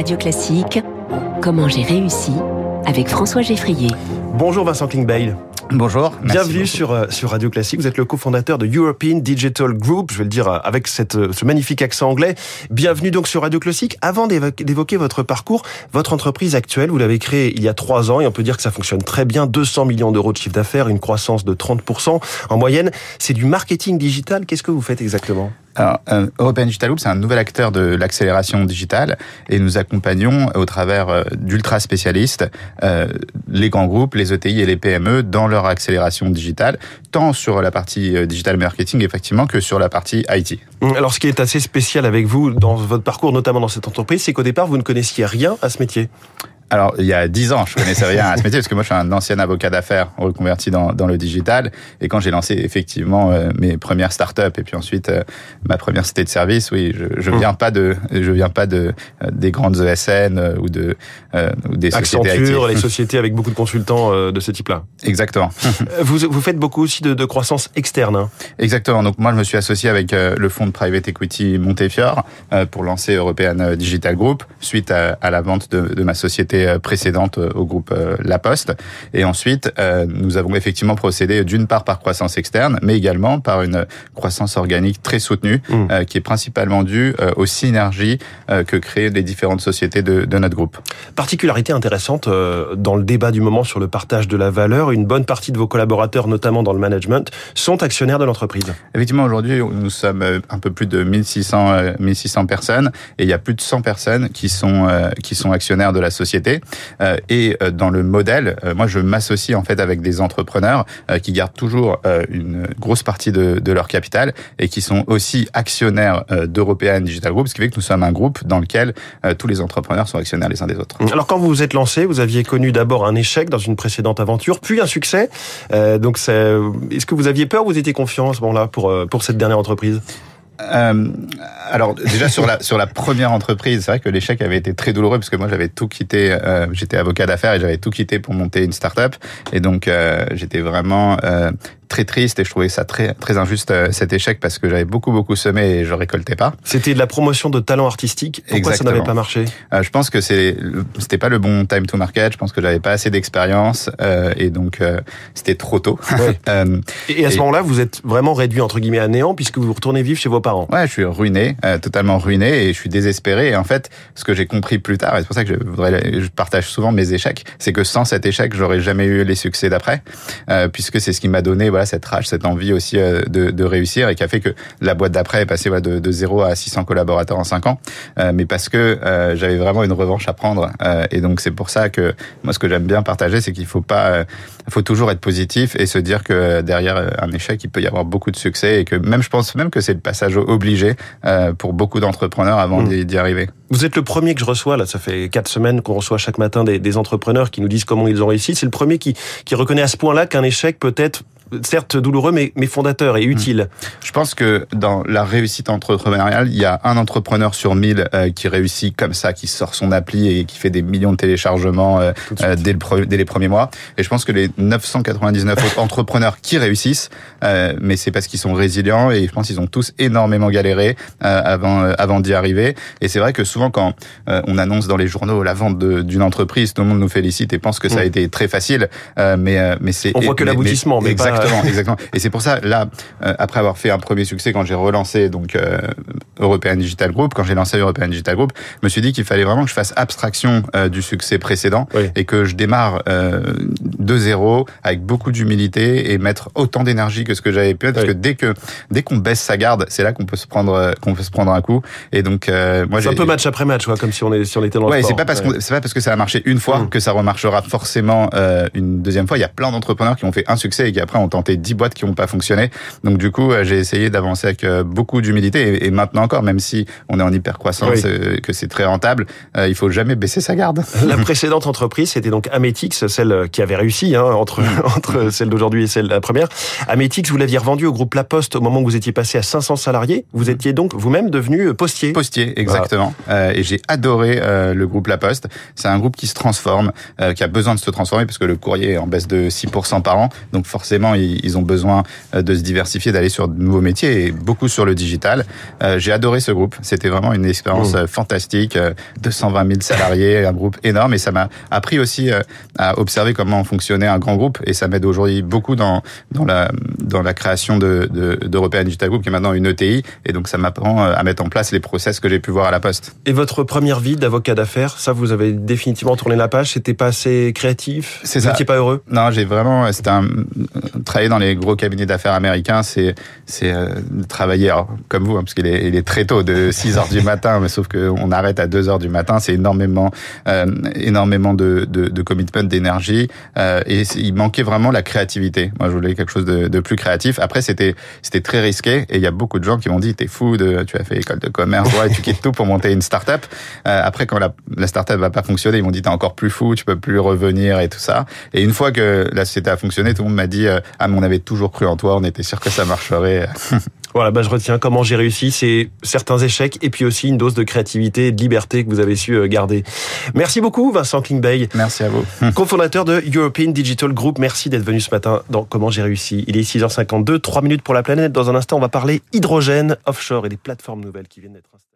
Radio Classique, Comment j'ai réussi avec François Geffrier. Bonjour Vincent Klingbeil. Bonjour. Bienvenue sur, euh, sur Radio Classique. Vous êtes le cofondateur de European Digital Group. Je vais le dire euh, avec cette, euh, ce magnifique accent anglais. Bienvenue donc sur Radio Classique. Avant d'évoquer votre parcours, votre entreprise actuelle, vous l'avez créée il y a trois ans et on peut dire que ça fonctionne très bien. 200 millions d'euros de chiffre d'affaires, une croissance de 30% en moyenne. C'est du marketing digital. Qu'est-ce que vous faites exactement? Alors, euh, European Digital Group, c'est un nouvel acteur de l'accélération digitale et nous accompagnons au travers euh, d'ultra spécialistes euh, les grands groupes, les ETI et les PME dans leur accélération digitale, tant sur la partie euh, digital marketing effectivement que sur la partie IT. Hum, alors, ce qui est assez spécial avec vous dans votre parcours, notamment dans cette entreprise, c'est qu'au départ, vous ne connaissiez rien à ce métier. Alors, il y a dix ans, je connaissais rien à ce métier parce que moi, je suis un ancien avocat d'affaires reconverti dans, dans le digital. Et quand j'ai lancé effectivement euh, mes premières startups et puis ensuite euh, ma première cité de service, oui, je, je viens pas de, je viens pas de euh, des grandes ESN ou de ou des sociétés Accenture, les sociétés avec beaucoup de consultants de ce type-là. Exactement. vous vous faites beaucoup aussi de, de croissance externe. Hein. Exactement. Donc moi, je me suis associé avec le fonds de private equity Montefiore pour lancer European Digital Group suite à, à la vente de, de ma société euh, précédente euh, au groupe euh, La Poste. Et ensuite, nous avons effectivement procédé d'une part par croissance externe, mais également par une croissance organique très soutenue, mmh. qui est principalement due aux synergies que créent les différentes sociétés de, de notre groupe. Particularité intéressante dans le débat du moment sur le partage de la valeur, une bonne partie de vos collaborateurs, notamment dans le management, sont actionnaires de l'entreprise. Effectivement, aujourd'hui, nous sommes un peu plus de 1600, 1600 personnes et il y a plus de 100 personnes qui sont, qui sont actionnaires de la société euh, et euh, dans le modèle, euh, moi, je m'associe en fait avec des entrepreneurs qui gardent toujours une grosse partie de, leur capital et qui sont aussi actionnaires d'European Digital Group, ce qui fait que nous sommes un groupe dans lequel tous les entrepreneurs sont actionnaires les uns des autres. Alors, quand vous vous êtes lancé, vous aviez connu d'abord un échec dans une précédente aventure, puis un succès. donc, est-ce que vous aviez peur ou vous étiez confiant à ce moment-là pour, pour cette dernière entreprise? Euh, alors déjà sur la sur la première entreprise, c'est vrai que l'échec avait été très douloureux parce que moi j'avais tout quitté, euh, j'étais avocat d'affaires et j'avais tout quitté pour monter une start-up. Et donc euh, j'étais vraiment euh, très triste et je trouvais ça très très injuste euh, cet échec parce que j'avais beaucoup beaucoup semé et je récoltais pas. C'était de la promotion de talents artistiques. Pourquoi Exactement. ça n'avait pas marché? Euh, Je pense que c'est c'était pas le bon time to market. Je pense que j'avais pas assez d'expérience euh, et donc euh, c'était trop tôt. Ouais. euh, et à ce moment-là, vous êtes vraiment réduit entre guillemets à néant puisque vous retournez vivre chez vos parents. Ouais, je suis ruiné, euh, totalement ruiné et je suis désespéré. Et en fait, ce que j'ai compris plus tard, et c'est pour ça que je voudrais, je partage souvent mes échecs, c'est que sans cet échec, j'aurais jamais eu les succès d'après, puisque c'est ce qui m'a donné cette rage, cette envie aussi euh, de, réussir et qui a fait que la boîte d'après est passée voilà, de, de 0 à 600 collaborateurs en 5 ans. Euh, mais parce que euh, j'avais vraiment une revanche à prendre. Et donc c'est pour ça que moi ce que j'aime bien partager, c'est qu'il faut pas, euh, faut toujours être positif et se dire que derrière un échec, il peut y avoir beaucoup de succès et que même je pense même que c'est le passage obligé pour beaucoup d'entrepreneurs avant mmh. d'y arriver. Vous êtes le premier que je reçois là. Ça fait quatre semaines qu'on reçoit chaque matin des, des entrepreneurs qui nous disent comment ils ont réussi. C'est le premier qui, qui reconnaît à ce point-là qu'un échec peut être certes douloureux, mais, mais fondateur et utile. Hmm. Je pense que dans la réussite entrepreneuriale, il y a un entrepreneur sur mille euh, qui réussit comme ça, qui sort son appli et qui fait des millions de téléchargements euh, euh dès, le dès les premiers mois. Et je pense que les 999 autres entrepreneurs qui réussissent, euh, mais c'est parce qu'ils sont résilients et je pense qu'ils ont tous énormément galéré euh, avant avant d'y arriver. Et c'est vrai que souvent quand on annonce dans les journaux la vente d'une entreprise, tout le monde nous félicite et pense que ça a hmm. été très facile. mais mais c'est on voit que l'aboutissement, exactement. Exactement, exactement. Et c'est pour ça, là, euh, après avoir fait un premier succès, quand j'ai relancé donc euh, European Digital Group, quand j'ai lancé European Digital Group, je me suis dit qu'il fallait vraiment que je fasse abstraction euh, du succès précédent oui. et que je démarre euh, de zéro avec beaucoup d'humilité et mettre autant d'énergie que ce que j'avais pu. Parce oui. que dès que dès qu'on baisse sa garde, c'est là qu'on peut se prendre euh, qu'on peut se prendre un coup. Et donc euh, moi, c'est un peu match après match, quoi, comme si on est si on était dans ouais, le sport. c'est pas parce ouais. c'est pas parce que ça a marché une fois mmh. que ça remarchera forcément une deuxième fois. Il y a plein d'entrepreneurs qui ont fait un succès et qui après ont tenté 10 boîtes qui n'ont pas fonctionné. Donc du coup, j'ai essayé d'avancer avec beaucoup d'humilité et, et, maintenant encore, même si on est en hyper croissance, oui. que c'est très rentable, euh, il faut jamais baisser sa garde. La précédente entreprise, c'était donc Ametix, celle qui avait réussi hein, entre entre celle d'aujourd'hui et celle la première. Ametix, vous l'aviez revendu au groupe La Poste au moment où vous étiez passé à 500 salariés. Vous étiez donc vous-même devenu postier. Postier, exactement. Voilà. Euh, et j'ai adoré euh, le groupe La Poste. C'est un groupe qui se transforme, euh, qui a besoin de se transformer parce que le courrier est en baisse de 6% par an. Donc forcément, ils, ont besoin de se diversifier, d'aller sur de nouveaux métiers et beaucoup sur le digital. J'ai adoré ce groupe. C'était vraiment une expérience mmh. fantastique. 220 000 salariés, un groupe énorme et ça m'a appris aussi à observer comment fonctionnait un grand groupe et ça m'aide aujourd'hui beaucoup dans dans la dans la création de d'European Digital Group qui est maintenant une ETI et donc ça m'apprend à mettre en place les process que j'ai pu voir à la Poste. Et votre première vie d'avocat d'affaires, ça vous avez définitivement tourné la page, c'était pas assez créatif, c'est vous n'étiez pas heureux? Non, j'ai vraiment c'était un travailler dans les gros cabinets d'affaires américains, c'est c'est euh, travailler comme vous hein, parce qu'il est, il est très tôt de 6 heures du matin mais sauf qu'on arrête à 2 heures du matin, c'est énormément euh, énormément de de, de commitment d'énergie euh, et il manquait vraiment la créativité. Moi, je voulais quelque chose de, de plus créatif. Après, c'était c'était très risqué et il y a beaucoup de gens qui m'ont dit t'es fou, de, tu as fait école de commerce, ouais, tu quittes tout pour monter une start-up. Euh, après, quand la, la start-up va pas fonctionner, ils m'ont dit t'es encore plus fou, tu peux plus revenir et tout ça. Et une fois que la société a fonctionné, tout le monde m'a dit euh, ah mais on avait toujours cru en toi, on était sûr que ça marcherait. Voilà, bah je retiens comment j'ai réussi, c'est certains échecs et puis aussi une dose de créativité et de liberté que vous avez su euh, garder. Merci beaucoup Vincent Klingbeil. Merci à vous. Cofondateur de European Digital Group. Merci d'être venu ce matin dans Comment j'ai réussi. Il est 6h52, 3 minutes pour la planète. Dans un instant, on va parler hydrogène offshore et des plateformes nouvelles qui viennent d'être installées.